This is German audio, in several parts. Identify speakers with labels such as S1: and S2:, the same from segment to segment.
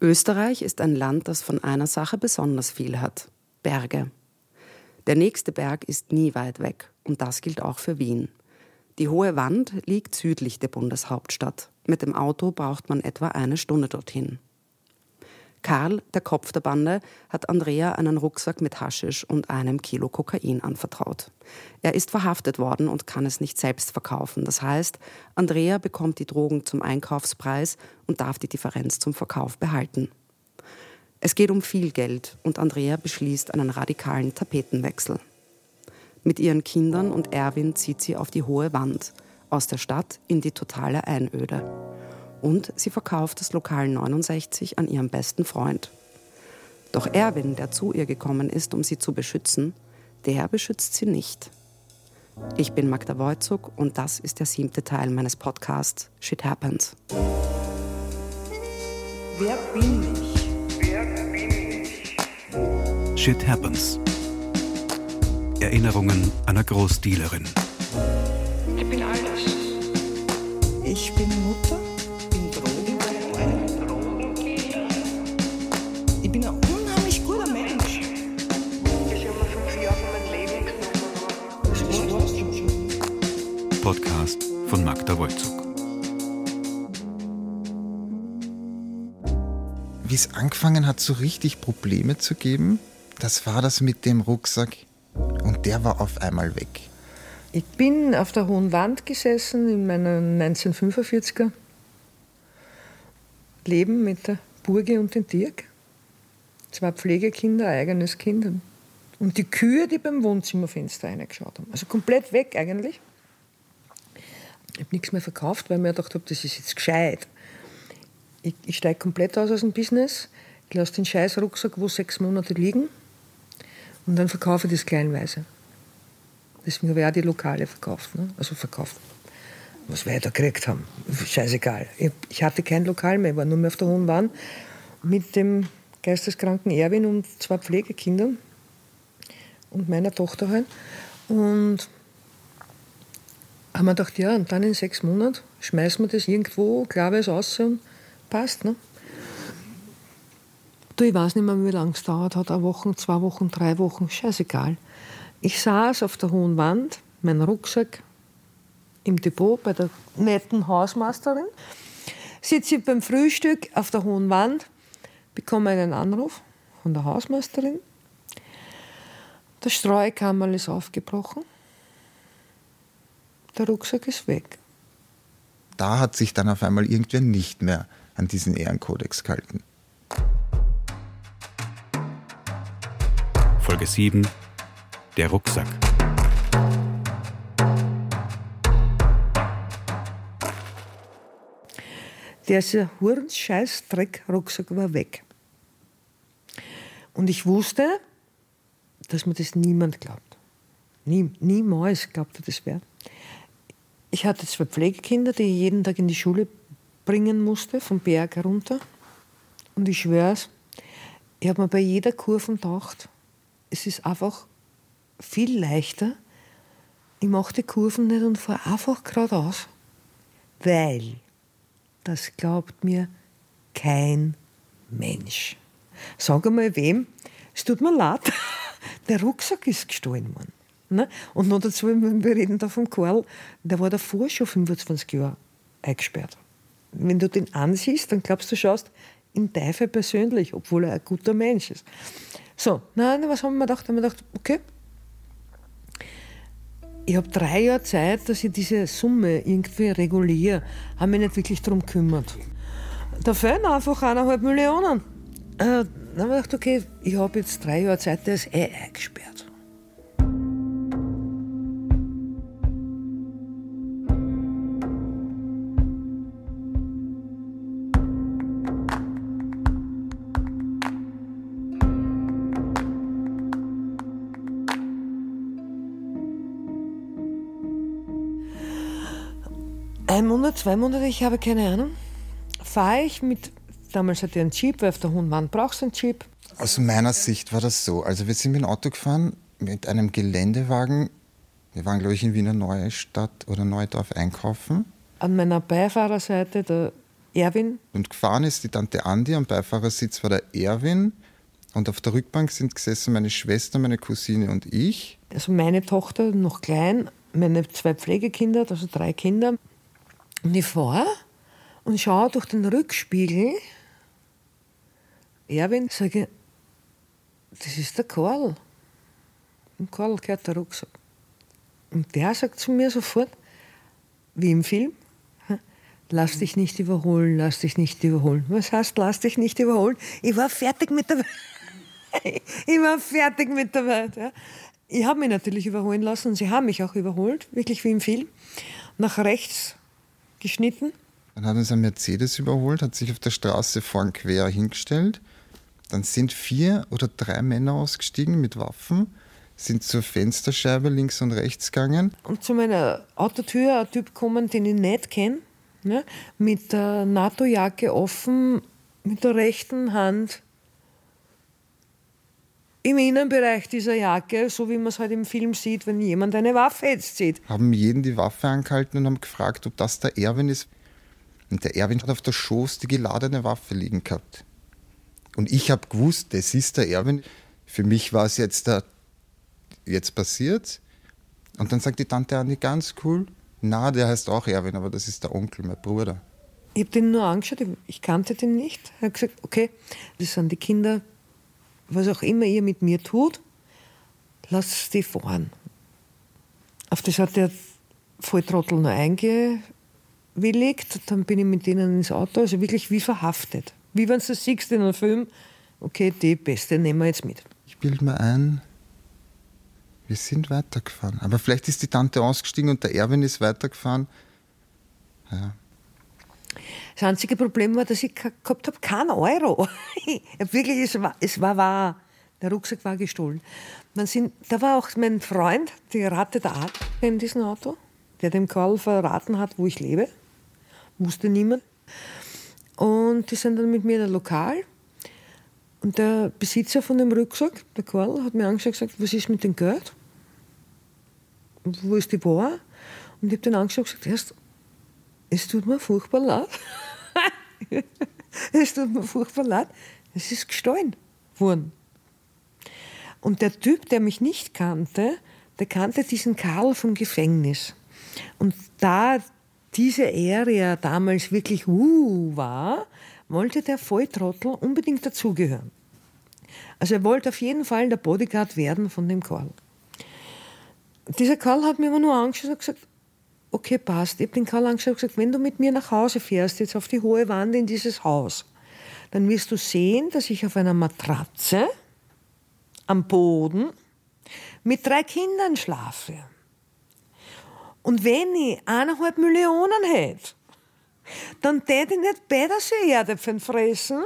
S1: Österreich ist ein Land, das von einer Sache besonders viel hat. Berge. Der nächste Berg ist nie weit weg und das gilt auch für Wien. Die hohe Wand liegt südlich der Bundeshauptstadt. Mit dem Auto braucht man etwa eine Stunde dorthin. Karl, der Kopf der Bande, hat Andrea einen Rucksack mit Haschisch und einem Kilo Kokain anvertraut. Er ist verhaftet worden und kann es nicht selbst verkaufen. Das heißt, Andrea bekommt die Drogen zum Einkaufspreis und darf die Differenz zum Verkauf behalten. Es geht um viel Geld und Andrea beschließt einen radikalen Tapetenwechsel. Mit ihren Kindern und Erwin zieht sie auf die hohe Wand, aus der Stadt in die totale Einöde und sie verkauft das Lokal 69 an ihren besten Freund. Doch Erwin, der zu ihr gekommen ist, um sie zu beschützen, der beschützt sie nicht. Ich bin Magda Wojcuk und das ist der siebte Teil meines Podcasts Shit Happens.
S2: Wer bin ich? Wer bin ich?
S3: Shit Happens. Erinnerungen einer Großdealerin.
S2: Ich bin alles. Ich bin Mutter.
S3: Von Magda Wolzug.
S4: Wie es angefangen hat, so richtig Probleme zu geben, das war das mit dem Rucksack und der war auf einmal weg.
S2: Ich bin auf der Hohen Wand gesessen in meinem 1945er Leben mit der Burge und dem Dirk. Zwei Pflegekinder, eigenes Kind. Und die Kühe, die beim Wohnzimmerfenster reingeschaut haben. Also komplett weg eigentlich. Ich habe nichts mehr verkauft, weil ich mir gedacht habe, das ist jetzt gescheit. Ich, ich steige komplett aus aus dem Business, ich lasse den scheiß Rucksack wo sechs Monate liegen und dann verkaufe ich das kleinweise. Deswegen habe ich auch die Lokale verkauft. Ne? Also verkauft. Was wir da gekriegt haben. Scheißegal. Ich, ich hatte kein Lokal mehr, ich war nur mehr auf der Hohen Wand mit dem geisteskranken Erwin und zwei Pflegekindern und meiner Tochter halt. Und haben wir gedacht, ja, und dann in sechs Monaten schmeißen wir das irgendwo, glaube ich, aus und passt. Ne? Du, ich weiß nicht mehr, wie lange es dauert hat, eine Woche, zwei Wochen, drei Wochen, scheißegal. Ich saß auf der hohen Wand, mein Rucksack im Depot bei der netten Hausmeisterin, sitze ich beim Frühstück auf der hohen Wand, bekomme einen Anruf von der Hausmeisterin. Der Streukammerl ist aufgebrochen der Rucksack ist weg.
S4: Da hat sich dann auf einmal irgendwer nicht mehr an diesen Ehrenkodex gehalten.
S3: Folge 7 Der Rucksack.
S2: Der Hurenscheiß Dreck-Rucksack war weg. Und ich wusste, dass mir das niemand glaubt. Nie, niemals glaubte das wer. Ich hatte zwei Pflegekinder, die ich jeden Tag in die Schule bringen musste, vom Berg herunter. Und ich schwör's, ich habe mir bei jeder Kurve gedacht, es ist einfach viel leichter. Ich mache die Kurven nicht und fahre einfach geradeaus, weil das glaubt mir kein Mensch. Sag einmal wem, es tut mir leid, der Rucksack ist gestohlen worden. Ne? Und noch dazu, wir reden da vom Karl, der war davor schon 25 Jahre eingesperrt. Wenn du den ansiehst, dann glaubst du, schaust in Teufel persönlich, obwohl er ein guter Mensch ist. So, nein, was haben wir gedacht? Haben wir gedacht, okay, ich habe drei Jahre Zeit, dass ich diese Summe irgendwie reguliere. Habe mich nicht wirklich darum gekümmert. Da fehlen einfach eineinhalb Millionen. Äh, dann habe ich gedacht, okay, ich habe jetzt drei Jahre Zeit, der ist eh eingesperrt. Zwei Monate, ich habe keine Ahnung. Fahre ich mit, damals hatte ich einen Jeep, weil auf der Wand brauchst du einen Jeep.
S4: Aus meiner Sicht war das so. Also wir sind mit dem Auto gefahren, mit einem Geländewagen. Wir waren, glaube ich, in Wiener Neustadt oder Neudorf einkaufen.
S2: An meiner Beifahrerseite der Erwin.
S4: Und gefahren ist die Tante Andi, am Beifahrersitz war der Erwin. Und auf der Rückbank sind gesessen meine Schwester, meine Cousine und ich.
S2: Also meine Tochter, noch klein, meine zwei Pflegekinder, also drei Kinder. Und ich fahre und schaue durch den Rückspiegel. Erwin, sage das ist der Karl. Und Karl gehört der Rucksack. Und der sagt zu mir sofort, wie im Film, lass dich nicht überholen, lass dich nicht überholen. Was heißt, lass dich nicht überholen? Ich war fertig mit der Welt. ich war fertig mit der Welt. Ja. Ich habe mich natürlich überholen lassen und sie haben mich auch überholt, wirklich wie im Film. Nach rechts geschnitten.
S4: Dann hat uns ein Mercedes überholt, hat sich auf der Straße vorn quer hingestellt. Dann sind vier oder drei Männer ausgestiegen mit Waffen, sind zur Fensterscheibe links und rechts gegangen.
S2: Und zu meiner Autotür ein Typ gekommen, den ich nicht kenne, ne, mit der NATO-Jacke offen, mit der rechten Hand im Innenbereich dieser Jacke, so wie man es halt im Film sieht, wenn jemand eine Waffe jetzt sieht.
S4: Haben jeden die Waffe angehalten und haben gefragt, ob das der Erwin ist. Und der Erwin hat auf der Schoß die geladene Waffe liegen gehabt. Und ich habe gewusst, das ist der Erwin. Für mich war es jetzt, der, jetzt passiert. Und dann sagt die Tante Anni ganz cool, na, der heißt auch Erwin, aber das ist der Onkel, mein Bruder.
S2: Ich habe den nur angeschaut, ich kannte den nicht. Er hat gesagt, okay, das sind die Kinder, was auch immer ihr mit mir tut, lasst die fahren. Auf das hat der Volltrottel noch eingewilligt. Dann bin ich mit denen ins Auto, also wirklich wie verhaftet. Wie wenn du das siehst in einem Film, okay, die Beste nehmen wir jetzt mit.
S4: Ich bilde mir ein, wir sind weitergefahren. Aber vielleicht ist die Tante ausgestiegen und der Erwin ist weitergefahren. Ja.
S2: Das einzige Problem war, dass ich gehabt habe, keinen Euro. Wirklich, es war, es war wahr. Der Rucksack war gestohlen. Dann sind, da war auch mein Freund, die Ratte der Art in diesem Auto, der dem Karl verraten hat, wo ich lebe. Wusste niemand. Und die sind dann mit mir in ein Lokal. Und der Besitzer von dem Rucksack, der Karl, hat mir angeschaut und gesagt, was ist mit dem Geld? Wo ist die Bar? Und ich habe den angeschaut und gesagt, erst, es tut mir furchtbar leid. es tut mir furchtbar leid. Es ist gestohlen worden. Und der Typ, der mich nicht kannte, der kannte diesen Karl vom Gefängnis. Und da diese Area damals wirklich uh war, wollte der Volltrottel unbedingt dazugehören. Also er wollte auf jeden Fall der Bodyguard werden von dem Karl. Dieser Karl hat mir immer nur angeschaut und gesagt, okay, passt. Ich den Karl und gesagt, wenn du mit mir nach Hause fährst, jetzt auf die hohe Wand in dieses Haus, dann wirst du sehen, dass ich auf einer Matratze am Boden mit drei Kindern schlafe. Und wenn ich eineinhalb Millionen hätte, dann täte ich nicht Bädersee Erdäpfel fressen,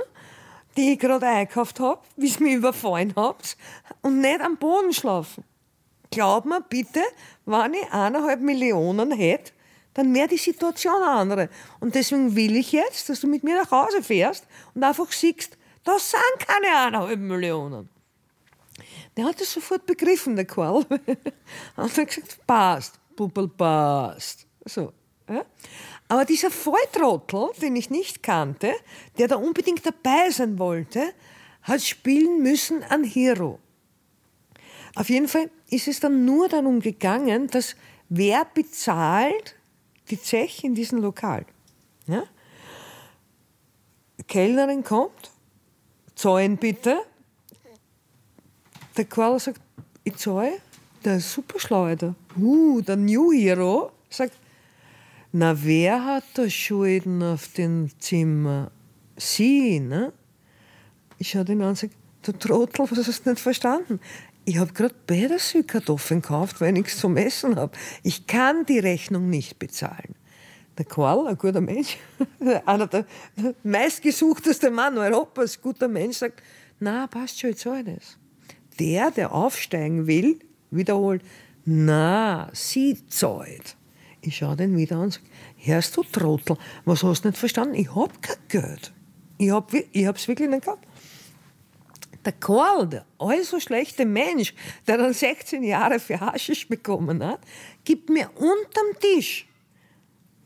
S2: die ich gerade eingekauft habe, wie es mich überfallen habt, und nicht am Boden schlafen. Glaub mir bitte, wenn ich eineinhalb Millionen hätte, dann wäre die Situation eine andere. Und deswegen will ich jetzt, dass du mit mir nach Hause fährst und einfach siehst, da sind keine eineinhalb Millionen. Der hat das sofort begriffen, der Karl. und hat gesagt, passt, Puppel, passt. So, ja? Aber dieser Volltrottel, den ich nicht kannte, der da unbedingt dabei sein wollte, hat spielen müssen an Hero. Auf jeden Fall ist es dann nur darum gegangen, dass wer bezahlt die Zeche in diesem Lokal. Ja? Kellnerin kommt, zahlen bitte. Der Karl sagt, ich zahle. Der Superschleuder, uh, der New Hero, sagt, na, wer hat da Schulden auf dem Zimmer? Sie, ne? Ich schaue den an und sage, du Trottel, was hast du nicht verstanden? Ich habe gerade Bädersüßkartoffeln gekauft, weil ich nichts zum Essen habe. Ich kann die Rechnung nicht bezahlen. Der Karl, ein guter Mensch, einer der meistgesuchtesten Mann Europas, guter Mensch, sagt, na, passt schon, ich zahle das. Der, der aufsteigen will, wiederholt, na, sie zahlt. Ich schaue den wieder an und sage, hörst du Trottel, was hast du nicht verstanden? Ich hab kein Geld. Ich, hab, ich hab's wirklich nicht gehabt. Der der äußerst schlechte Mensch, der dann 16 Jahre für Haschisch bekommen hat, gibt mir unterm Tisch,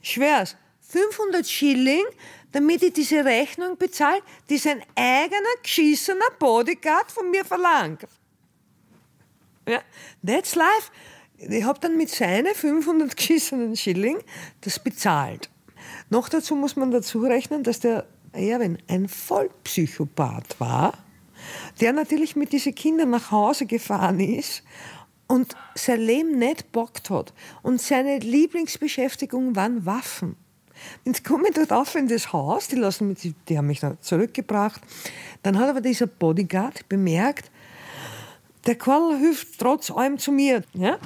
S2: schwer's, 500 Schilling, damit ich diese Rechnung bezahle, die sein eigener geschissener Bodyguard von mir verlangt. Ja, that's life. Ich habe dann mit seinen 500 geschissenen Schilling das bezahlt. Noch dazu muss man dazu rechnen, dass der Erwin ein Vollpsychopath war, der natürlich mit diesen Kindern nach Hause gefahren ist und sein Leben nicht bockt hat. Und seine Lieblingsbeschäftigung waren Waffen. Jetzt komme ich dort auf in das Haus, die, lassen mich, die haben mich dann zurückgebracht. Dann hat aber dieser Bodyguard bemerkt, der Karl hilft trotz allem zu mir. Ja?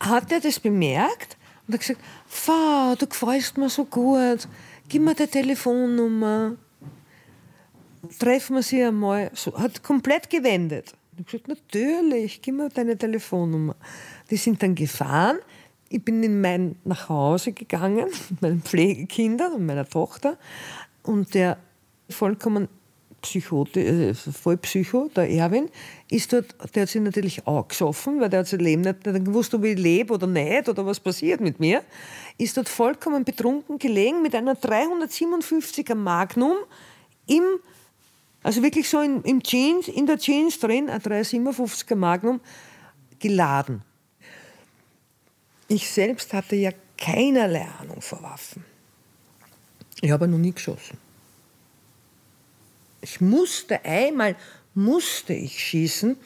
S2: Hat er das bemerkt und hat gesagt, Frau, du gefällst mir so gut, gib mir die Telefonnummer, treffen wir sie einmal. So, hat komplett gewendet. Ich habe gesagt, natürlich, gib mir deine Telefonnummer. Die sind dann gefahren. Ich bin in mein nach Hause gegangen mit meinen Pflegekindern und meiner Tochter. Und der vollkommen Psychote, äh, Vollpsycho, der Erwin, ist dort, der hat sich natürlich auch gesoffen, weil der hat sein Leben nicht, nicht gewusst, ob ich lebe oder nicht oder was passiert mit mir, ist dort vollkommen betrunken gelegen mit einer 357er Magnum im, also wirklich so in, im Jeans, in der Jeans drin, ein 357er Magnum geladen. Ich selbst hatte ja keinerlei Ahnung vor Waffen. Ich habe noch nie geschossen. Ich musste einmal, musste ich schießen,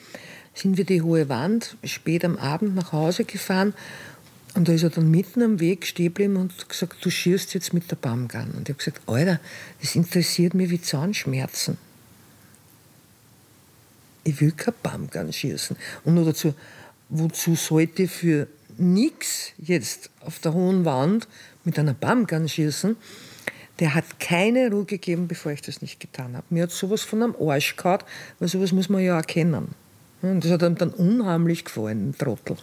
S2: sind wir die hohe Wand spät am Abend nach Hause gefahren und da ist er dann mitten am Weg stehen geblieben und gesagt, du schießt jetzt mit der Baumgarn. Und ich habe gesagt, Alter, das interessiert mich wie Zahnschmerzen. Ich will kein Baumgarn schießen. Und nur dazu, wozu sollte für nichts jetzt auf der hohen Wand mit einer Baumgarn schießen? der hat keine Ruhe gegeben, bevor ich das nicht getan habe. Mir hat sowas von einem Arsch gehabt, weil sowas muss man ja erkennen. Und das hat ihm dann unheimlich gefallen, ein Trottel.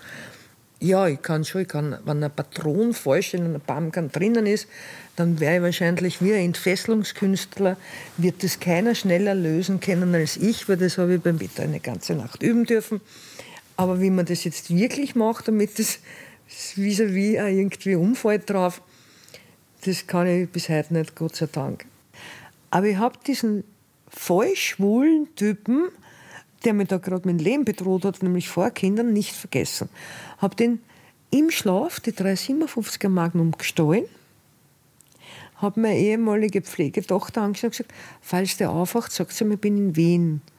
S2: Ja, ich kann schon, ich kann, wenn ein Patron falsch in einer Pumpgun drinnen ist, dann wäre ich wahrscheinlich wie ein Entfesselungskünstler, wird das keiner schneller lösen können als ich, weil das habe ich beim Wetter eine ganze Nacht üben dürfen. Aber wie man das jetzt wirklich macht, damit das vis-à-vis -vis irgendwie umfällt drauf, das kann ich bis heute nicht, Gott sei Dank. Aber ich habe diesen voll schwulen Typen, der mir da gerade mein Leben bedroht hat, nämlich vor Kindern, nicht vergessen. Habe den im Schlaf die 357er Magnum gestohlen, habe meine ehemalige Pflegetochter angeschaut und gesagt, falls der aufwacht, sagt sie mir, ich bin in Wien.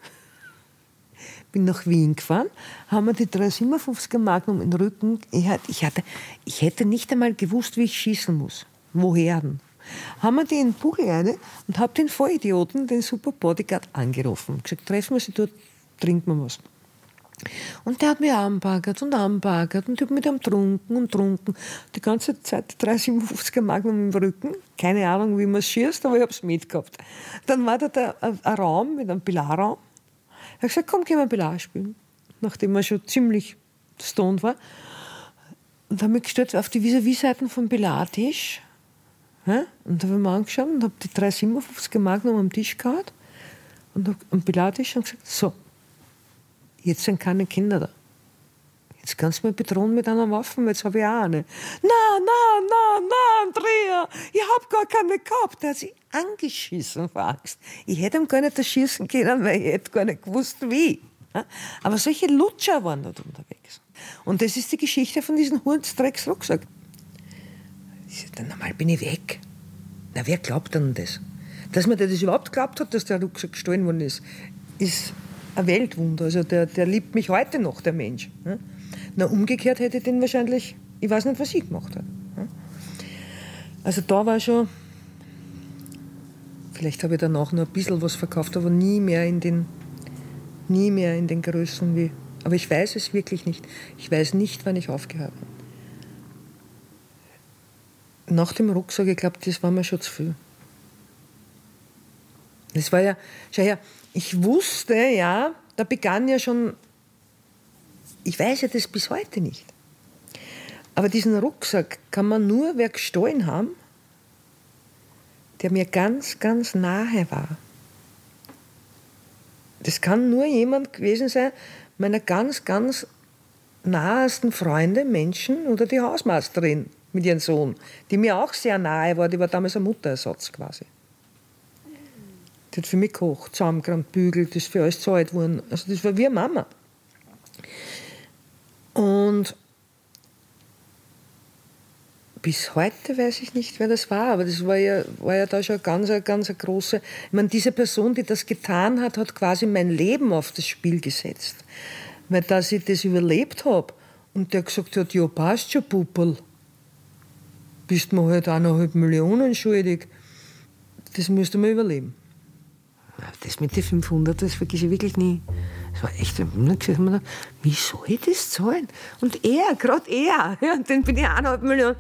S2: Bin nach Wien gefahren, haben wir die 357er Magnum in den Rücken. Ich, hatte, ich hätte nicht einmal gewusst, wie ich schießen muss. Woher denn? Haben wir den Buckel rein und habe den Vollidioten, den Super Bodyguard, angerufen. Gesagt, treffen wir sie dort, trinken wir was. Und der hat mich anpackert und anpackert und ich habe mit ihm trunken und trunken. Die ganze Zeit 357er Magnum im Rücken. Keine Ahnung, wie man es schießt, aber ich habe es mitgehabt. Dann war da der, ein, ein Raum mit einem Pilarraum. Ich habe gesagt, komm, gehen wir Pilar spielen. Nachdem er schon ziemlich stoned war. Und habe mich gestellt auf die Vis-a-vis-Seiten vom Pilartisch? Und da habe ich mir angeschaut und habe die 357 Magnum am Tisch gehabt und am Pilates und gesagt, so, jetzt sind keine Kinder da. Jetzt kannst du mich bedrohen mit einer Waffe, jetzt habe ich auch eine. Na, na, na, na, Andrea, ich habe gar keine gehabt. Der hat sich angeschissen vor Angst. Ich hätte ihm gar nicht erschießen können, weil ich hätte gar nicht gewusst, wie. Aber solche Lutscher waren dort unterwegs. Und das ist die Geschichte von diesem Hundsdrecksrucksack. Normal bin ich weg. Na, wer glaubt denn das? Dass man das überhaupt glaubt hat, dass der Rucksack gestohlen worden ist, ist ein Weltwunder. Also der, der liebt mich heute noch, der Mensch. Na, umgekehrt hätte ich den wahrscheinlich, ich weiß nicht, was ich gemacht habe. Also da war schon, vielleicht habe ich danach noch ein bisschen was verkauft, aber nie mehr in den, nie mehr in den Größen wie, aber ich weiß es wirklich nicht. Ich weiß nicht, wann ich aufgehört habe nach dem Rucksack, ich glaube, das war mir schon zu viel. Das war ja, schau her, ich wusste ja, da begann ja schon, ich weiß ja das bis heute nicht. Aber diesen Rucksack kann man nur wer gestohlen haben, der mir ganz, ganz nahe war. Das kann nur jemand gewesen sein, meiner ganz, ganz nahesten Freunde, Menschen oder die Hausmeisterin mit ihrem Sohn, die mir auch sehr nahe war. Die war damals ein Mutterersatz quasi. Die hat für mich gekocht, zusammengerammt, bügelt, ist für alles zahlt worden. Also das war wie eine Mama. Und bis heute weiß ich nicht, wer das war, aber das war ja, war ja da schon ganz, ganz große. Ich meine, diese Person, die das getan hat, hat quasi mein Leben auf das Spiel gesetzt. Weil, dass ich das überlebt habe und der gesagt hat: Ja, passt schon, Puppel. Bist mir halt eineinhalb Millionen schuldig. Das musst mal überleben.
S1: Das mit den 500, das vergesse ich wirklich nie. Das war echt, wie soll ich das zahlen? Und er, gerade er, ja, dann bin ich eineinhalb Millionen.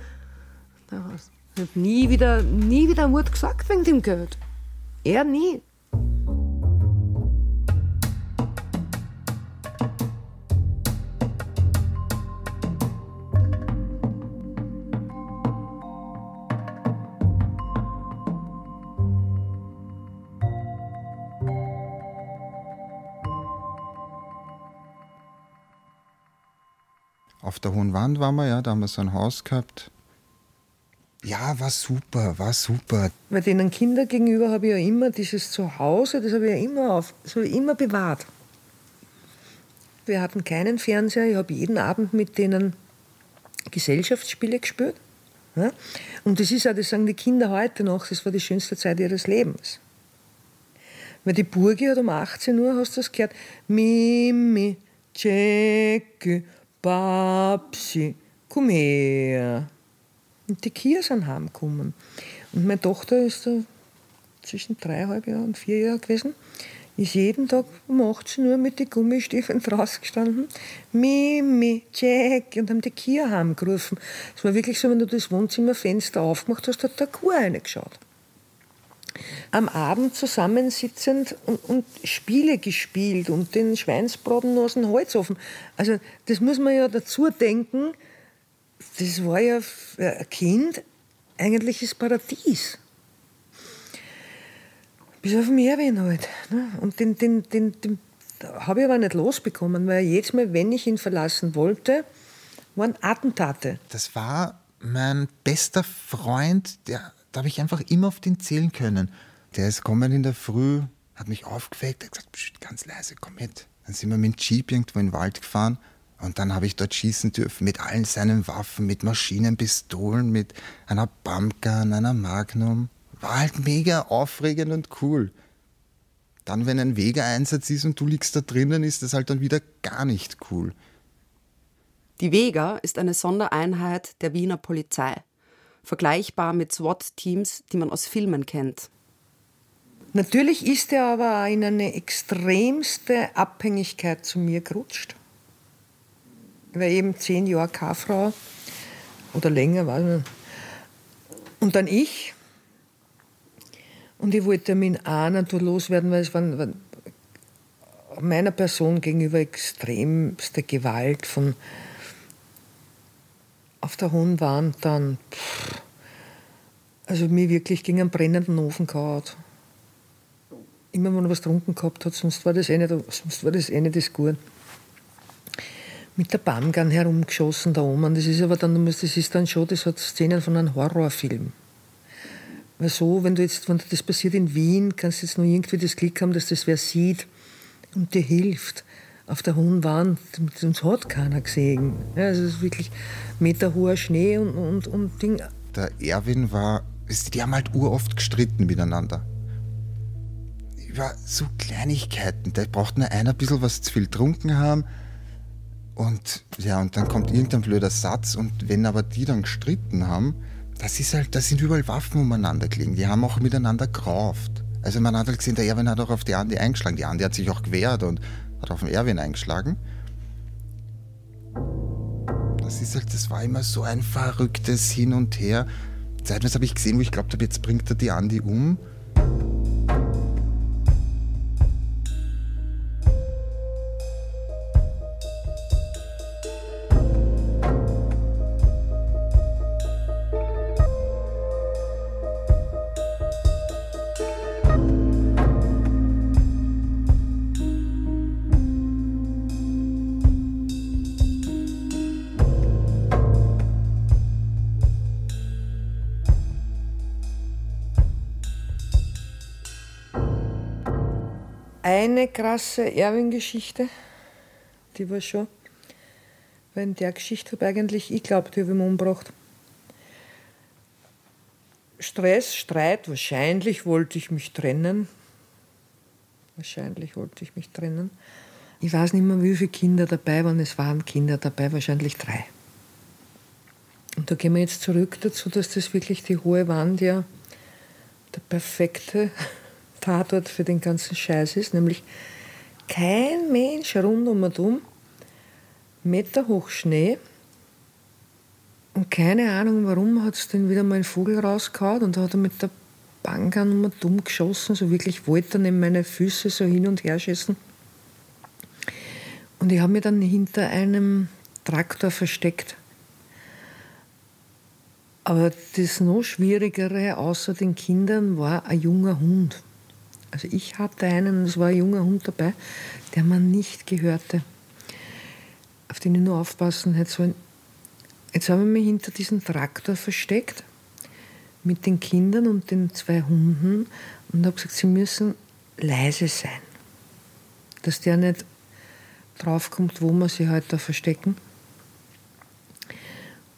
S1: Ich habe nie wieder, nie wieder ein Wort gesagt wegen dem Geld. Er nie.
S4: Auf der Hohen Wand waren wir, ja, da haben wir so ein Haus gehabt. Ja, war super, war super.
S2: Weil denen Kindern gegenüber habe ich ja immer dieses Zuhause, das habe ich ja immer auf, das habe ich immer bewahrt. Wir hatten keinen Fernseher, ich habe jeden Abend mit denen Gesellschaftsspiele gespielt. Ja? Und das ist auch, das sagen die Kinder heute noch, das war die schönste Zeit ihres Lebens. Weil die Burgi hat um 18 Uhr, hast du das gehört, Mimi, Jackie, Babsi, komm her. Und die Kia sind heimgekommen. Und meine Tochter ist da zwischen dreieinhalb Jahren und vier Jahren gewesen, ist jeden Tag um 18 Uhr mit den Gummistiefeln draußen gestanden. Mimi, Jack, und haben die Kia heimgerufen. Es war wirklich so, wenn du das Wohnzimmerfenster aufgemacht hast, hat der Kuh reingeschaut. Am Abend zusammensitzend und, und, Spiele gespielt und den Schweinsbraten aus dem Holzofen. Also, das muss man ja dazu denken, das war ja für ein Kind eigentlich das Paradies. Bis auf den Erwin halt. Ne? Und den, den, den, den habe ich aber nicht losbekommen, weil jedes Mal, wenn ich ihn verlassen wollte, waren Attentate.
S4: Das war mein bester Freund, der, da habe ich einfach immer auf den zählen können. Der ist gekommen in der Früh, hat mich aufgeweckt, hat gesagt, ganz leise, komm mit. Dann sind wir mit dem Jeep irgendwo in den Wald gefahren und dann habe ich dort schießen dürfen mit allen seinen Waffen, mit Maschinenpistolen, mit einer Pumpgun, einer Magnum. War halt mega aufregend und cool. Dann, wenn ein Vega-Einsatz ist und du liegst da drinnen, ist das halt dann wieder gar nicht cool.
S1: Die Vega ist eine Sondereinheit der Wiener Polizei. Vergleichbar mit SWAT-Teams, die man aus Filmen kennt.
S2: Natürlich ist er aber in eine extremste Abhängigkeit zu mir gerutscht war eben zehn Jahre K-Frau oder länger, nicht. Und dann ich. Und ich wollte mit einer Tour loswerden, weil es war, war meiner Person gegenüber extremste Gewalt von auf der hohen Wand dann. Also mir wirklich gegen einen brennenden Ofen gehauen. Immer wenn er was getrunken gehabt hat, sonst war das eh nicht, sonst war das eh nicht das mit der Bamgan herumgeschossen da oben. Das ist aber dann, das ist dann schon, das hat Szenen von einem Horrorfilm. Weil so, wenn du jetzt, wenn das passiert in Wien, kannst du jetzt nur irgendwie das Glück haben, dass das wer sieht und dir hilft. Auf der hohen Wand, uns hat keiner gesehen. Ja, also es ist wirklich meterhoher Schnee und, und, und Ding.
S4: Der Erwin war, die haben halt uroft gestritten miteinander. Über so Kleinigkeiten. Da braucht nur einer ein bisschen was zu viel getrunken haben und ja, und dann kommt irgendein blöder Satz und wenn aber die dann gestritten haben, das ist halt, da sind überall Waffen umeinander gelegen. Die haben auch miteinander gerauft. Also man hat halt gesehen, der Erwin hat auch auf die Andi eingeschlagen. Die Andi hat sich auch gewehrt und hat auf den Erwin eingeschlagen. Das ist halt, das war immer so ein verrücktes Hin und Her. Zeitweise habe ich gesehen, wo ich glaubt habe, jetzt bringt er die Andi um.
S2: Eine krasse Erwin-Geschichte, die war schon, weil in der Geschichte habe eigentlich ich glaube, die habe ich mich umgebracht. Stress, Streit, wahrscheinlich wollte ich mich trennen. Wahrscheinlich wollte ich mich trennen. Ich weiß nicht mehr, wie viele Kinder dabei waren. Es waren Kinder dabei, wahrscheinlich drei. Und da gehen wir jetzt zurück dazu, dass das wirklich die hohe Wand ja der perfekte Tatort für den ganzen Scheiß ist, nämlich kein Mensch rund um und um, Meter hoch Schnee. Und keine Ahnung warum hat es dann wieder mal einen Vogel rausgehauen und hat er mit der Bangan um dumm geschossen, so wirklich wollte er neben meine Füße so hin und her schießen. Und ich habe mich dann hinter einem Traktor versteckt. Aber das noch Schwierigere außer den Kindern war ein junger Hund. Also ich hatte einen, es war ein junger Hund dabei, der man nicht gehörte, auf den ich nur aufpassen hätte sollen. Jetzt habe ich mich hinter diesem Traktor versteckt mit den Kindern und den zwei Hunden und habe gesagt, sie müssen leise sein, dass der nicht draufkommt, wo man sie halt da verstecken.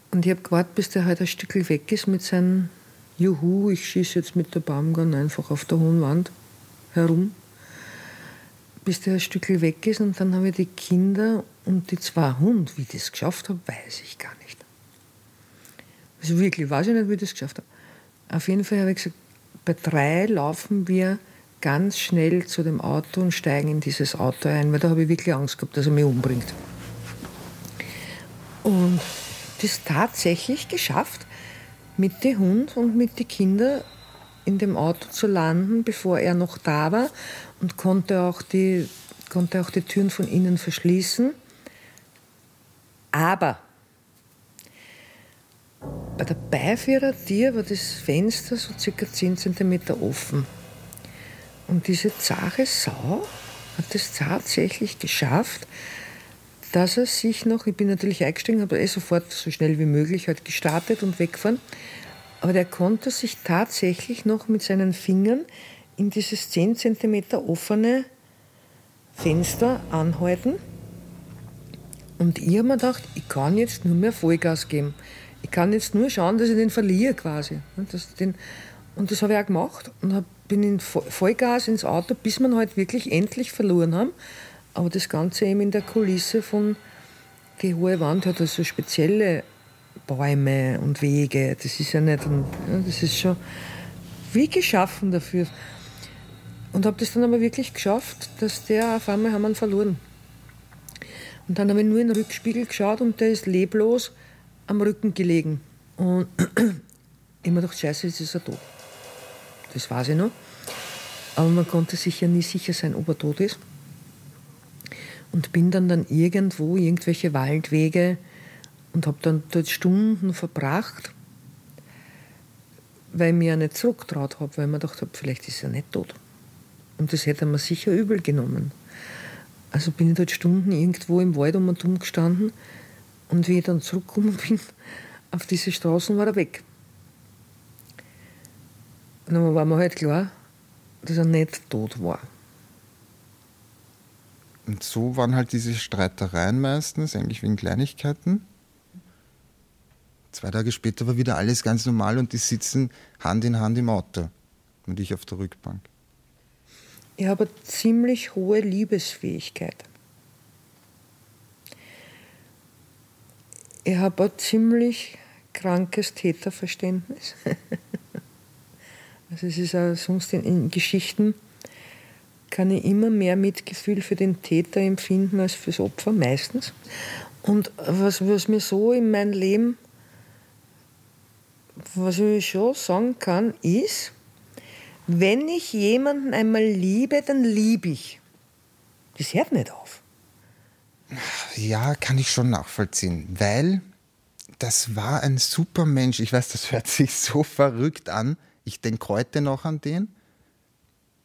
S2: Und ich habe gewartet, bis der halt ein Stück weg ist mit seinem Juhu, ich schieße jetzt mit der Baumgarn einfach auf der hohen Wand herum, bis der ein Stück weg ist. Und dann habe ich die Kinder und die zwei Hunde, wie ich das geschafft habe, weiß ich gar nicht. Also wirklich, weiß ich nicht, wie ich das geschafft habe. Auf jeden Fall habe ich gesagt, bei drei laufen wir ganz schnell zu dem Auto und steigen in dieses Auto ein, weil da habe ich wirklich Angst gehabt, dass er mich umbringt. Und das tatsächlich geschafft, mit dem Hund und mit den Kindern in dem Auto zu landen, bevor er noch da war und konnte auch die, konnte auch die Türen von innen verschließen. Aber bei der Beifahrertür war das Fenster so circa 10 cm offen. Und diese zahre Sau hat es tatsächlich geschafft, dass er sich noch, ich bin natürlich eingestiegen, habe eh sofort so schnell wie möglich halt gestartet und weggefahren, aber der konnte sich tatsächlich noch mit seinen Fingern in dieses 10 cm offene Fenster anhalten. Und ich habe mir gedacht, ich kann jetzt nur mehr Vollgas geben. Ich kann jetzt nur schauen, dass ich den verliere quasi. Und das, das habe ich auch gemacht und bin in Vollgas ins Auto, bis wir halt wirklich endlich verloren haben. Aber das Ganze eben in der Kulisse von die hohe Wand hat also spezielle Bäume und Wege. Das ist ja nicht, das ist schon wie geschaffen dafür. Und habe das dann aber wirklich geschafft, dass der auf einmal haben wir ihn verloren. Und dann habe ich nur in den Rückspiegel geschaut und der ist leblos am Rücken gelegen. Und ich mir gedacht, scheiße, jetzt ist er tot. Das weiß ich noch. Aber man konnte sich ja nie sicher sein, ob er tot ist. Und bin dann, dann irgendwo, irgendwelche Waldwege und habe dann dort Stunden verbracht, weil ich mich ja nicht zurückgetraut habe, weil ich mir gedacht habe, vielleicht ist er nicht tot. Und das hätte er mir sicher übel genommen. Also bin ich dort Stunden irgendwo im Wald um und um gestanden und wie ich dann zurückgekommen bin, auf diese Straßen war er weg. Und dann war mir halt klar, dass er nicht tot war.
S4: Und so waren halt diese Streitereien meistens, eigentlich wegen Kleinigkeiten. Zwei Tage später war wieder alles ganz normal und die sitzen Hand in Hand im Auto und ich auf der Rückbank.
S2: Ich habe eine ziemlich hohe Liebesfähigkeit. Ich habe ein ziemlich krankes Täterverständnis. also es ist auch sonst in, in Geschichten kann ich immer mehr Mitgefühl für den Täter empfinden als fürs Opfer, meistens. Und was, was mir so in meinem Leben was ich schon sagen kann, ist, wenn ich jemanden einmal liebe, dann liebe ich. Das hört nicht auf.
S4: Ja, kann ich schon nachvollziehen, weil das war ein super Mensch. Ich weiß, das hört sich so verrückt an. Ich denke heute noch an den.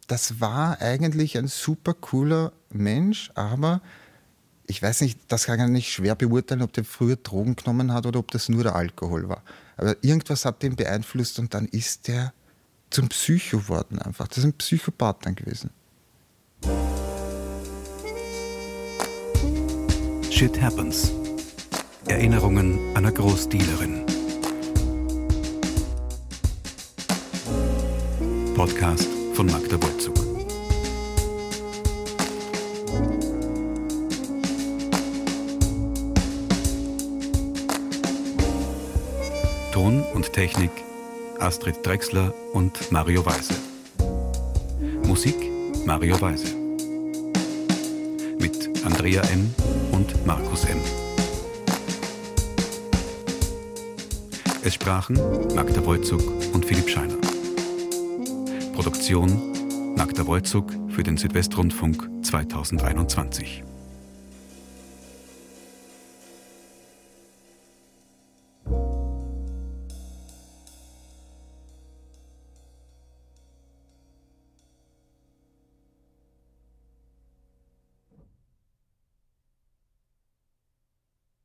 S4: Das war eigentlich ein super cooler Mensch, aber ich weiß nicht, das kann ich nicht schwer beurteilen, ob der früher Drogen genommen hat oder ob das nur der Alkohol war. Aber irgendwas hat den beeinflusst und dann ist der zum Psycho geworden einfach. Das ist ein Psychopath dann gewesen.
S3: Shit Happens. Erinnerungen einer Großdealerin. Podcast von Magda Bolzug. Ton und Technik Astrid Drexler und Mario Weise. Musik Mario Weise. Mit Andrea M. und Markus M. Es sprachen Magda Wolzug und Philipp Scheiner. Produktion Magda Wolzug für den Südwestrundfunk 2021.